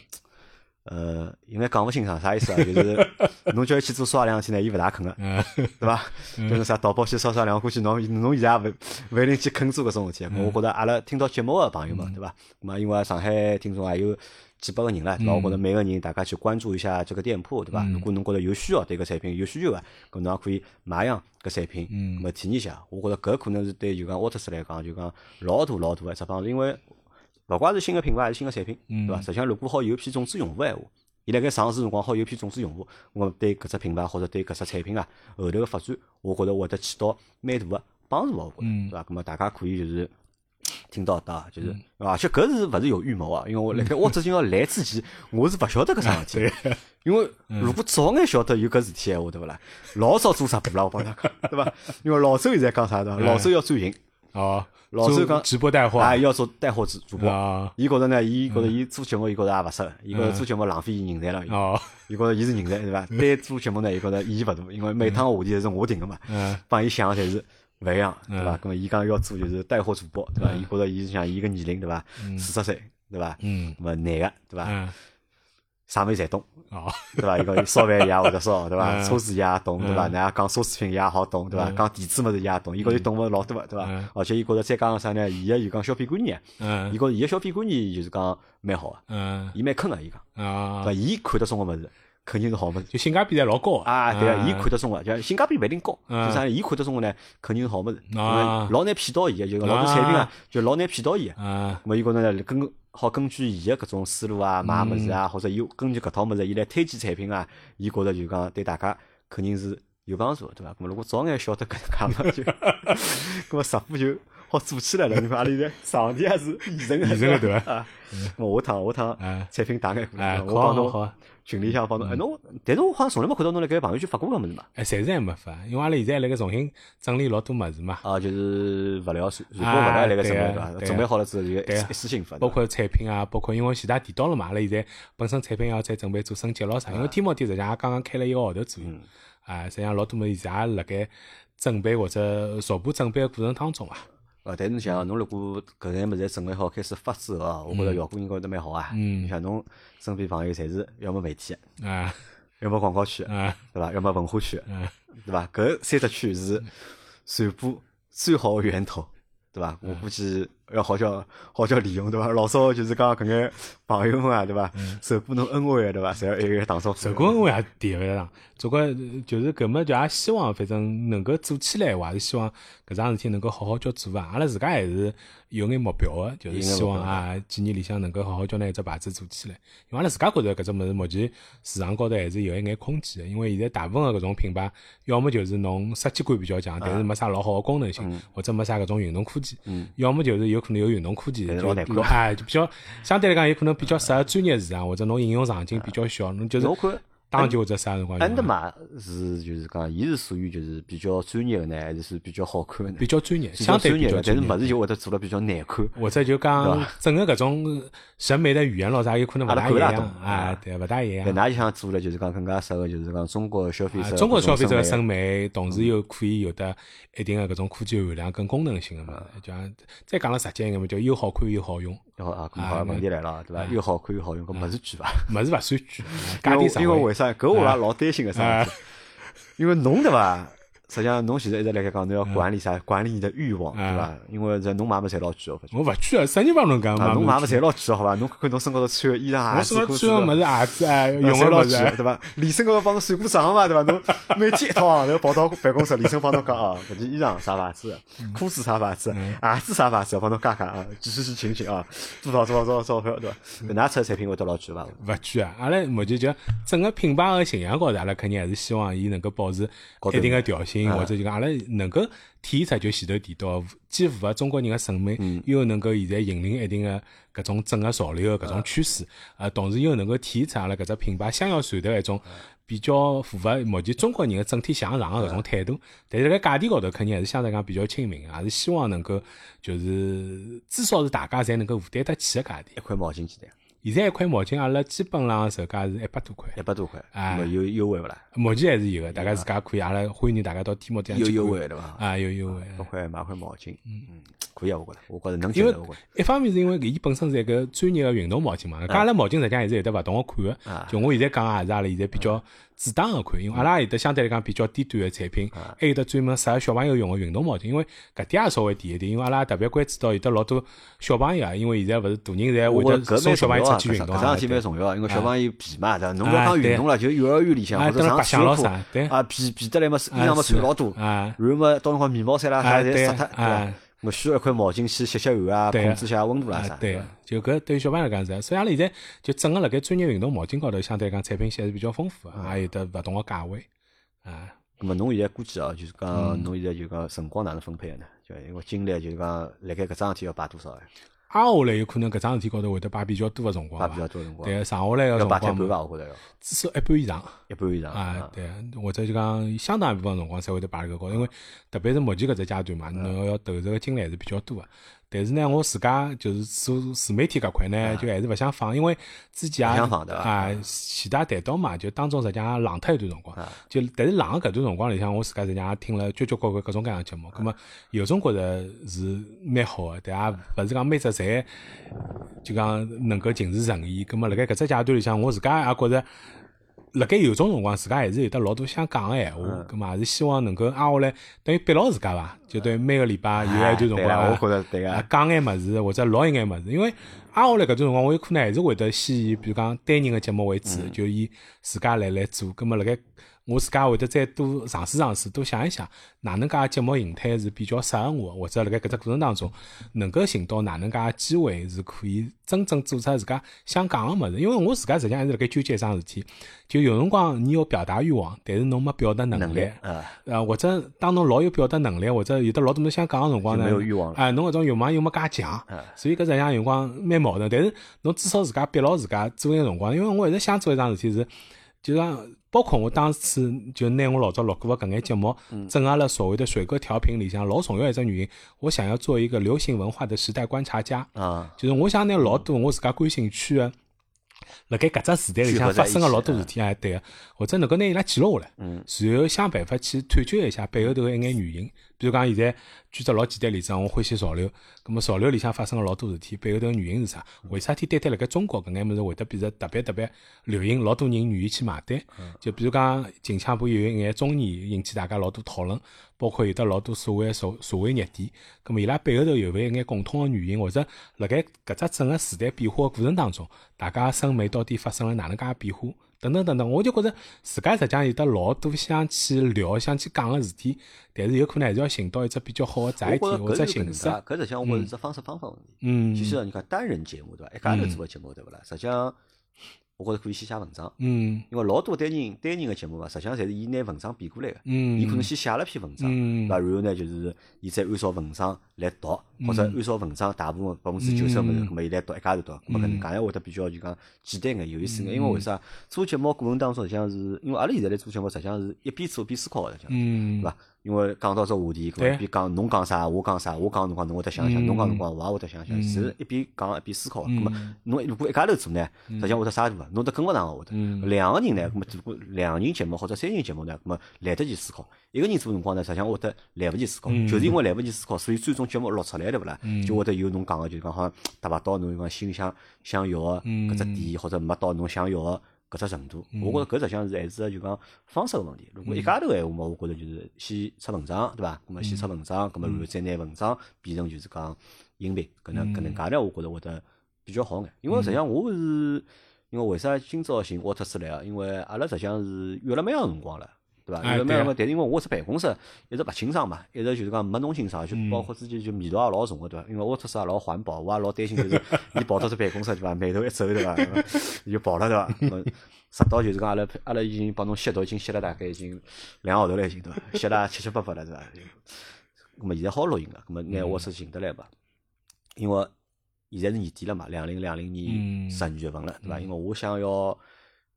呃，应该讲勿清爽啥意思啊？就是侬叫伊去做刷两天呢，伊勿大肯个，对伐？就是啥淘宝去刷刷两，估计侬侬现在也勿勿一定去肯做搿种事体。我觉着阿拉听到节目个朋友们，对伐？嘛，因为上海听众还有几百个人了，对伐？我觉着每个人大家去关注一下这个店铺，对伐？如果侬觉着有需要对搿产品有需求个，搿侬也可以买样搿产品，么体验一下。我觉着搿可能是对就讲沃特斯来讲，就讲老大老大个只帮助，因为。勿怪是新个品牌还是新个产品，对伐？实际上，如果好有批种子用户闲话，伊辣盖上市辰光好有批种子用户，我对搿只品牌或者对搿只产品啊后头个发展，我觉着会得起到蛮大个帮助，我觉着，对伐？咁么大家可以就是听到的，就是而且搿是勿是有预谋啊？因为我辣盖沃特金要来之前，我是勿晓得搿桩事体，因为如果早眼晓得有搿事体闲话，对勿啦？老早做直播了，我帮他讲，对伐？因为老周现在讲啥的，老周要转型。哦，老周讲直播带货啊，要做带货主主播。伊觉着呢，伊觉着伊做节目，伊觉着也勿适合，伊觉着做节目浪费人才了。哦，伊觉着伊是人才，对伐？单做节目呢，伊觉着意义勿大，因为每趟话题侪是我定个嘛。嗯，帮伊想个侪是勿一样，对伐？咁么伊讲要做就是带货主播，对伐？伊觉着伊是像伊个年龄，对伐？四十岁，对伐？嗯咁么男个，对伐？嗯啥物事侪懂，哦对伐？伊讲伊烧饭伊也会得烧，对伐？嗯车子伊也懂，对伐？嗯人家讲奢侈品伊也好懂，对伐？嗯讲电子物事伊也懂，伊觉着懂物事老多个，对伐嗯？而且伊觉着再加上啥呢？伊个就讲消费观念，嗯伊觉着伊个消费观念就是讲蛮好伊蛮坑个，伊讲，啊对伐？，伊看得中个物事肯定是好物事。就性价比侪老高啊，对个，伊看得中个，就性价比勿一定高，嗯就啥呢？伊看得中个呢，肯定是好物事，啊老难骗到伊个，就讲老多产品啊，就老难骗到伊个。啊咁么伊觉着呢，根好根据伊个搿种思路啊，买物事啊，或者伊根据搿套物事，伊来推荐产品啊，伊觉着就讲对大家肯定是有帮助的，对伐？咁么如果早眼晓得搿能介嘛，就，咾么直播就好做起来了。阿拉现在上帝也是现成个，现对伐啊，咁么下趟下趟啊产品打眼过来，啊，我帮侬。群里向帮侬。哎，侬，但是我好像从来没看到侬辣盖朋友圈发过搿物事嘛。哎，暂时还没发，因为阿拉现在辣盖重新整理老多物事嘛，啊，就是物料，传传播物啊料辣盖准备对伐？准备好了之后就一次性发。包括产品啊，包括因为前头提到了嘛，阿拉现在本身产品要再准备做升级咯啥，因为天猫店实际上也刚刚开了一个号头左右，啊，实际上老多么事现在也辣盖准备或者逐步准备个过程当中啊，呃，但是像侬如果搿眼物事准备好开始发之后啊，我觉着效果应该会得蛮好啊。嗯像侬身边朋友侪是要么媒体，啊要么广告区，啊对伐？要么文化区，啊对伐？搿三只区是传播最好个源头，对伐？我估计要好叫好叫利用，对伐？老早就是讲搿眼朋友们啊，对伐？受过侬恩惠个，对伐？侪要一个一个打招呼。受过恩惠也提勿上，总归就是搿么就也希望反正能够做起来，我还是希望搿桩事体能够好好叫做啊。阿拉自家还是有眼目标个，就是希望啊几年里向能够好好叫拿一只牌子做起来。因为阿拉自家觉着搿只物事目前市场高头还是有一眼空间个，因为现在大部分个搿种品牌，要么就是侬设计感比较强，但是没啥老好个功能性，或者没啥搿种运动科技，要么就是有可能有运动科技，就但是老难看。老哎就比较相对来讲有可能比较适合专业市场，或者侬应用场景比较小，侬就是侬看打球或者啥辰光用安德玛是就是讲，伊是属于就是比较专业个呢，还是属于比较好看个呢？比较专业，相对比专业个，但是较专业。物事就会得做了比较难看。或者就讲整个搿种审美的语言咯啥，有可能勿大一样啊，对，勿大一样但。㑚就想做了，就是讲更加适合，就是讲中国消费者、啊中国消费者的审审美，同时又可以有得一定的搿种科技含量跟功能性的嘛，就像再讲了直接一点嘛，叫又好看又好用，然后啊，咁好问题来了，对伐？又好看又好用，搿物事贵伐？物事勿算贵，因为因为为啥？搿我也老担心个啥？因为侬对伐？实际上侬现在一直辣盖讲，侬要管理啥？管理你的欲望，对伐？因为这侬买物事侪老贵个，我勿贵啊，啥人帮侬讲啊，嘛？侬买物事侪老贵个，好伐？侬看看侬身高头穿个衣裳我啊，说裤子穿个物事鞋子啊，用个老贵，对伐？李生高头帮侬算过账嘛，对伐？侬 每天一套行头跑到办公室，李生帮侬讲啊，搿件衣裳啥牌子，裤子啥牌子，鞋子啥牌子，帮侬加加啊，几几几请请啊，多少多少多少钞票，对伐？搿哪出的产品会得老贵伐？勿贵啊！阿拉目前就整个品牌个形象高头，阿拉肯定还是希望伊能够保持一定个调性，或者就讲阿拉能够体现出就前头提到，既符合中国人个审美，又能够现在引领一定个搿种整个潮流个搿种趋势，呃，同时又能够体现出阿拉搿只品牌想要传达一种比较符合目前中国人个整体向上个搿种态度。但是辣盖价钿高头，肯定还是相对讲比较亲民个，也是希望能够就是至少是大家侪能够负担得起个价钿。一块毛巾几钿？现在一块毛巾，阿拉基本上售价是一百多块，一百多块，啊有优惠勿啦？目前还是有个，大家自家可以，阿拉欢迎大家到天猫店有优惠对伐？啊，有优惠。一块买块毛巾，嗯，可以啊，我觉着，我觉着能接受。一方面是因为伊本身是一个专业个运动毛巾嘛，搿阿拉毛巾实际上还是有得勿同个款个啊。就我现在讲个也是阿拉现在比较主打个款，因为阿拉有得相对来讲比较低端个产品，还有得专门适合小朋友用个运动毛巾。因为搿点也稍微低一点，因为阿拉特别关注到有得老多小朋友啊，因为现在勿是大人侪会得送小朋友出去运动啊桩事体蛮重要啊，因为小朋友皮嘛，对伐？侬勿要讲运动了，就幼儿园里向啊或者上体育课咯啥对。啊，皮皮得来嘛，衣啊裳嘛是穿老多，啊。然后嘛到辰光面毛衫啦啥侪湿脱，对伐啊？我需要一块毛巾去吸吸汗啊，控制一下温度啦啥，，啊对伐？，就搿对于小朋友来讲是，所以阿拉现在就整个辣盖专业运动毛巾高头，相对来讲产品线还是比较丰富嗯个，也有得勿同个价位啊。咁么侬现在估计哦，就是嗯讲侬现在就讲辰光哪能分配个呢？就因为精力就是讲辣盖搿桩事体要摆多少哎？挨下来有可能搿桩事体高头会得摆比较多个辰光摆吧比较多辰光，对，剩下来个辰光嘛半伐？我觉着至少一半以上。一半以上啊，对，或者就讲相当一部分辰光才会得摆辣搿高头，因为特别是目前搿只阶段嘛，侬要投入个精力还是比较多个。但是呢，我自家就是做自媒体搿块呢，就还是勿想放，因为之前也想放对伐啊，前大谈到嘛，就当中实际上冷脱一段辰光。就但是冷个搿段辰光里向，我自家实际上也听了交交关关各种各样节目，葛末有种觉着是蛮好个，但也勿是讲每只侪就讲能够尽如人意。葛末辣盖搿只阶段里向，我自家也觉着。辣盖有种辰光，自家还是有得老多想讲个闲话，咁嘛，还是希望能够挨下来，等于逼牢自家伐，就等于每个礼拜有一段辰光我觉着对个啊，讲眼物事或者录一眼物事，因为挨下来搿段辰光，我有可能还是会得先以比如讲单人个节目为主，就以自家来来做。咁么辣盖我自家会得再多尝试尝试，多想一想哪能介节目形态是比较适合我，或者辣盖搿只过程当中能够寻到哪能介机会是可以真正做出自家想讲个物事。因为我自家实际上还是辣盖纠结一桩事体，就有辰光你有表达欲望，但是侬没表达能力呃，或者当侬老有表达能力，或者有得老多么想讲个辰光呢，就没有欲望了哎，侬搿种欲望又没介强，所以搿实际上有辰光蛮矛盾。但是侬至少自家逼牢自家做一辰光，因为我一直想做一桩事体是，就讲包括我当初就拿我老早录过的搿眼节目，整合了所谓的水哥调频里向老重要一只原因，我想要做一个流行文化的时代观察家。啊，就是我想拿老多我自家感兴趣个，辣盖搿只时代里向发生个老多事体，啊，对个，或者能够拿伊拉记录下来，嗯，然后想办法去探究一下背后头个一眼原因。比如讲现在举只老简单例子啊，我欢喜潮流，葛末潮流里向发生了老多事体，背后头个原因是啥？为啥体单单辣盖中国搿眼物事会得变得特别特别流行，老多人愿意去买单？就比如讲近腔部有一眼中年引起大家老多讨论，包括有得老多所谓个社社会热点，葛末伊拉背后头有没有一眼共通个原因，或者辣盖搿只整个时代变化个过程当中，大家审美到底发生了哪能介个变化？等等等等，我就觉着自家实际上有得老多想去聊、想去讲个事体，但是有可能还是要寻到一只比较好个载体或者形式。搿实际上我觉着是只方式方法问题。嗯就像人家单人节目对伐？一家头做个节目对勿啦？实际上，我觉着可以先写文章，嗯。因为老多单人单人个节目嘛，实际上侪是伊拿文章编过来个。嗯，伊可能先写了篇文章，嗯。对伐？然后呢，就是伊再按照文章来读，或者按照文章大部分百分之九十物事，嗯。咁么伊来读一家头读，咁么搿能介闲会得比较就讲简单个、有意思个。因为为啥？做节目过程当中，实际上是因为阿拉现在来做节目，实际上是一边做一边思考个，实际上嗯。对伐？因为讲到只话题，一边讲侬讲啥，我讲啥，我讲辰光侬会得想想，嗯侬讲辰光我也会得想想，嗯是一边讲一边思考。嗯咁么侬如果一家头做呢，实际上会得啥大，侬得跟勿上个会得。嗯两个人呢，咁么如果两人节目或者三人节目呢，咁么来得及思考。一个人做辰光呢，实际上会得来勿及思考，嗯就是因为来勿及思考，所以最终节目录出来对勿啦嗯？就会得有侬讲个，就是讲好像达勿到侬讲心里想想要个搿只点，或者没到侬想要个搿只程度。我觉着搿实际上是还是就讲方式个问题。如果一家头个闲话嘛，我觉着就是先出文章，对伐？咁么先出文章，咁么然后再拿文章变成就是讲音频，搿能搿能介呢，我觉着会得比较好眼。因为实际上我是因为为啥今朝寻沃特斯来啊？因为阿拉实际上是约了蛮长辰光了。对伐？哎对啊约了蛮长辰光，但是因为我是办公室一直勿清爽嘛，一直就是讲没弄清爽，就包括之前就味道也老重个，对伐？因为我特斯也老环保，我也老担心，就是伊跑到这办公室对伐？眉头一皱对伐？就跑了对伐？那么直到就是讲阿拉阿拉已经帮侬吸毒，已经吸了大概已经两个号头了，已经对伐？吸了七七八八了对伐？那么现在好录音了，那么拿沃特寻得来伐？因为现在是年底了嘛，两零两零年嗯十二月份了，对伐？因为我想要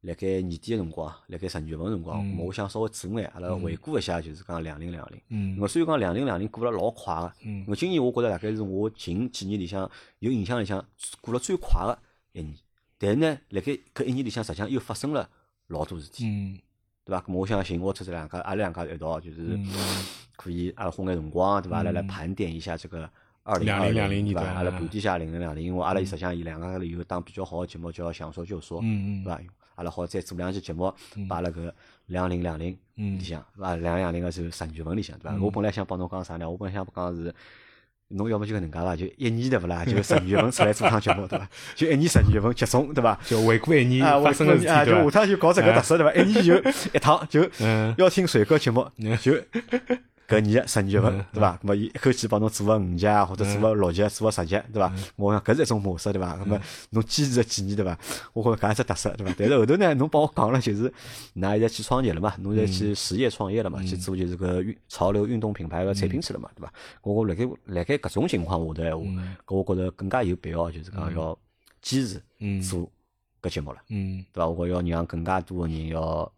辣盖年底个辰光，辣盖十二月份个辰光，嗯我想稍微做眼，阿拉回顾一下，就是讲两零两零。嗯我虽然讲两零两零过了老快个，嗯我今年我觉着大概是我近几年里向有印象里向过了最快个一年。但是呢，辣盖搿一年里向，实际上又发生了老多事体，嗯对伐？我想寻我出这两家，阿拉两家一道，就是嗯可以阿拉花眼辰光，对伐？阿拉来嗯盘点一下这个二零二2020对伐？年段阿拉盘点一下零零两零，因为阿拉实际上伊两家头有档比较好个节目叫《想说就说》，嗯嗯对伐？阿拉好再做两期节目，把阿拉搿两零两零嗯里向，对伐？两零两零个就十二月份里向，对伐？我本来想帮侬讲啥呢？我本来想讲是。侬要么就搿能介伐，就一年对勿啦？就十二月份出来做趟节目 对伐？就一年十二月份集中对伐？就回顾一年啊，发生的事体，啊，就？下趟就搞这个特色对伐？一年就一趟就嗯要听水哥节目，就搿年十二月份嗯对伐？咁么伊一口气帮侬做个五级啊，或者做个六级，做个十级对伐？我讲搿是一种模式对伐？咁么侬坚持了几年对伐？我觉着搿也是特色对伐？但是后头呢，侬帮我讲了就是，㑚现在去创业了嘛？侬现在去实业创业了嘛？去做就是搿运潮流运动品牌个产品去了嘛？对伐？我我辣盖辣盖搿种情况下头闲话，搿我觉着更加有必要就是讲要坚持嗯做搿节目了。嗯，对伐？我觉要让更加多个人要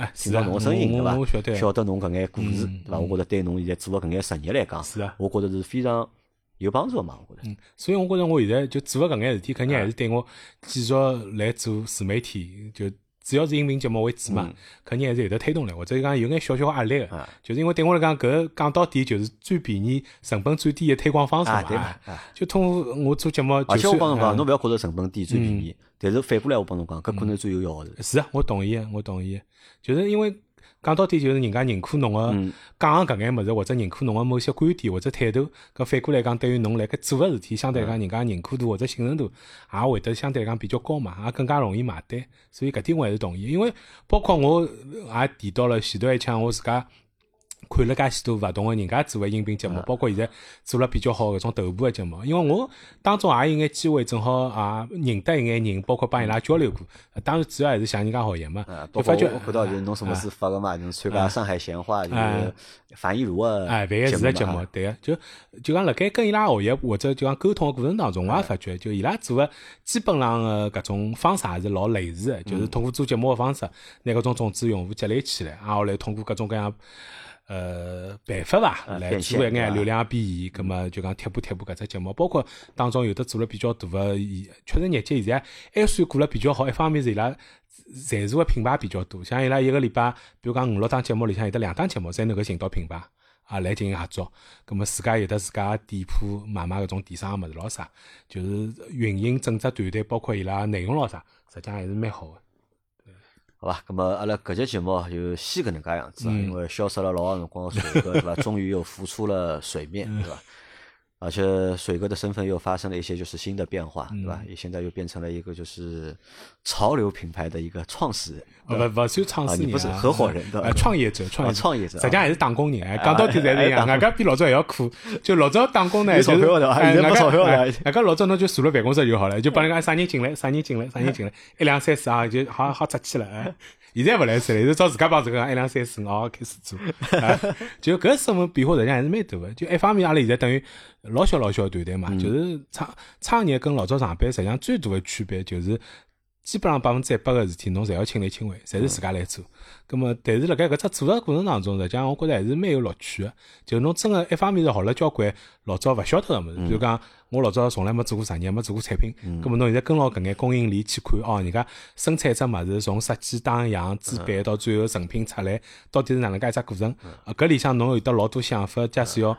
哎，听到侬个声音，对伐晓得，？侬搿眼故事嗯，对伐？我觉着对侬现在做个搿眼实业来讲，是啊我觉着是非常有帮助嘛？我觉着。嗯，所以我觉着我现在就做个搿眼事体，肯定还是对我继续来做自媒体，就主要是音频节目为主嘛，肯定还是有得推动力，或者讲有眼小小压力个，就是因为对我来讲，搿讲到底就是最便宜、成本最低的推广方式嘛。就通过我做节目，而且我帮侬讲，侬勿要觉着成本低最便宜，但是反过来我帮侬讲，搿可能最有效的。是啊，我同意，我同意，就是因为。讲到底就是人家认可侬个讲个搿眼物事，或者认可侬个某些观点或者态度，搿反过来讲，对于侬辣盖做个事体，相对来讲，人家认可度或者信任度也会得相对来讲比较高嘛，也更加容易买单。所以搿点我还是同意，因为包括我也提到了前头一枪，我自家。看了介许多勿同个人家做个音频节目，包括现在做了比较好搿种头部个节目，因为我当中也有眼机会，正好也认得一眼人，包括帮伊拉交流过。当然主要还是向人家学习嘛。就发觉我看到就是侬什么是发个嘛，侬参加上海闲话就是樊一茹个哎，樊亦茹个节目，对个，就就讲辣盖跟伊拉学习或者就讲沟通个过程当中，我也发觉就伊拉做个基本上个搿种方式还是老类似个，就是通过做节目个方式，拿搿种种子用户积累起来，然后来通过各种各样。呃，办法吧，来做一眼流量变现，葛么就讲贴补贴补搿只节目，包括当中有的做了比较大个，确实业绩现在还算过了比较好。一方面是伊拉赞助个品牌比较多，像伊拉一个礼拜，比如讲五六档节目里向有得两档节目才能够寻到品牌啊来进行合作，葛么自家有的自家店铺买卖搿种电商个物事咾啥，就是运营整只团队，包括伊拉内容咾啥，实际上还是蛮好个。好吧，那么阿拉搿节节目就先搿能介样子啊，因为消失了老长辰光水哥对伐？终于又浮出了水面，对伐？而且水哥的身份又发生了一些就是新的变化，对吧？也现在又变成了一个就是潮流品牌的一个创始人，不不算创始人，不是合伙人对吧，创业者，创业创业者，实际上还是打工人。讲到底侪是一样，人家比老早还要苦。就老早打工呢，就是，哎，人家老早侬就坐了办公室就好了，就帮人家啥人进来，啥人进来，啥人进来，一两三四啊，就好好出去了。现在勿来塞了，就照自家帮自个一两三四五开始做，就搿生活变化实际上还是蛮大个。就一方面，阿拉现在等于老小老小团队嘛，就是创创业跟老早上班实际上最大的区别就是。基本上百分之一百个事体，侬侪要亲力亲为，侪是自家来做。咁么，但是辣盖搿只做个过程当中，实际上我觉着还是蛮有乐趣个。就侬真个一方面是学了交关老早勿晓得个物事，比如讲我老早从来没做过实业，没做过产品。咁么侬现在跟牢搿眼供应链去看，哦，人家生产只物事从设计、打样、制版到最后成品出来，到底是哪能介一只过程？啊，搿里向侬有得老多想法，假使要。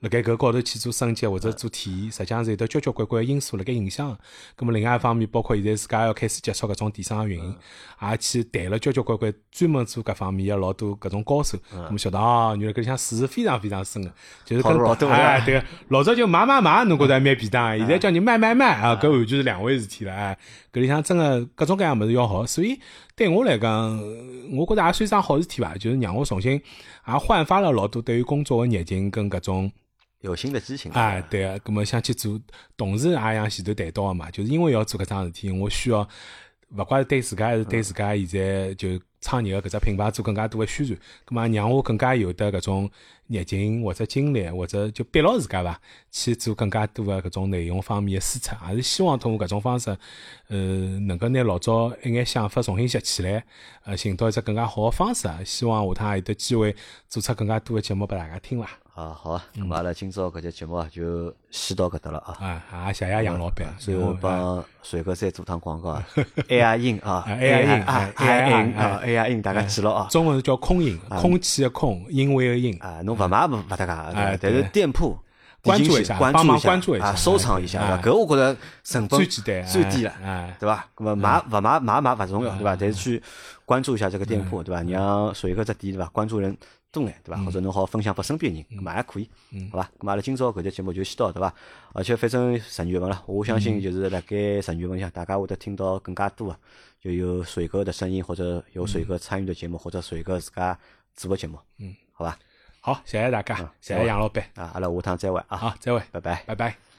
辣盖搿高头去做升级或者做体验，实际上是有得交交关关因素辣盖影响。咁么另外一方面，包括现在自家要开始接触搿种电商运营，也去谈了交交关关专门做搿方面个老多搿种高手。咁么晓得哦，原来搿里向水是非常非常深个，就是跟哎对个，老早就买买买，侬觉着还蛮便当，现在叫你卖卖卖啊，搿完全是两回事体了。哎，搿里向真个各种各样物事要好，所以对我来讲，我觉着也算桩好事体吧，就是让我重新也焕发了老多对于工作个热情跟搿种。有新的激情啊！对啊，葛么想去做，同时也像前头谈到个嘛，就是因为要做搿桩事体，我需要勿管是对自家还是对自家现在就创业个搿只品牌做更加多个宣传，咁么让我更加有得搿种热情或者精力，或者就逼牢自家伐，去做更加多个搿种内容方面的输出，也是希望通过搿种方式，呃，能够拿老早一眼想法重新拾起来，呃，寻到一只更加好个方式，希望下趟还有得机会做出更加多个节目拨大家听伐。啊，好啊，咁阿拉今朝搿节节目啊就先到搿搭了啊。啊，谢谢杨老板，最后帮水哥再做趟广告啊。A I 音 啊，A I 音啊，A I 音啊，A I 音，大家记牢啊。中文叫空音，空气的空，因为的因。啊，侬勿买勿勿搭嘎，但是店铺关注一下，帮忙关注一下，收藏一下，对搿我觉着成本最简单、最低了，对伐？搿么买勿买买买勿重要，对伐？但是去关注一下这个店铺，对伐？让水哥只店，对伐？关注人。多眼对伐？或者侬好分享拨身边人，咁也可以，好伐？咁阿拉今朝搿节节目就先到对伐？而且反正十二月份了，我相信就是辣盖十二月份向大家会得听到更加多，就有水哥的声音，或者有水哥参与的节目，或者水哥自家做个节目，嗯，好吧？好，谢谢大家，谢谢杨老板啊！阿拉下趟再会啊！好，再会，拜拜，拜拜。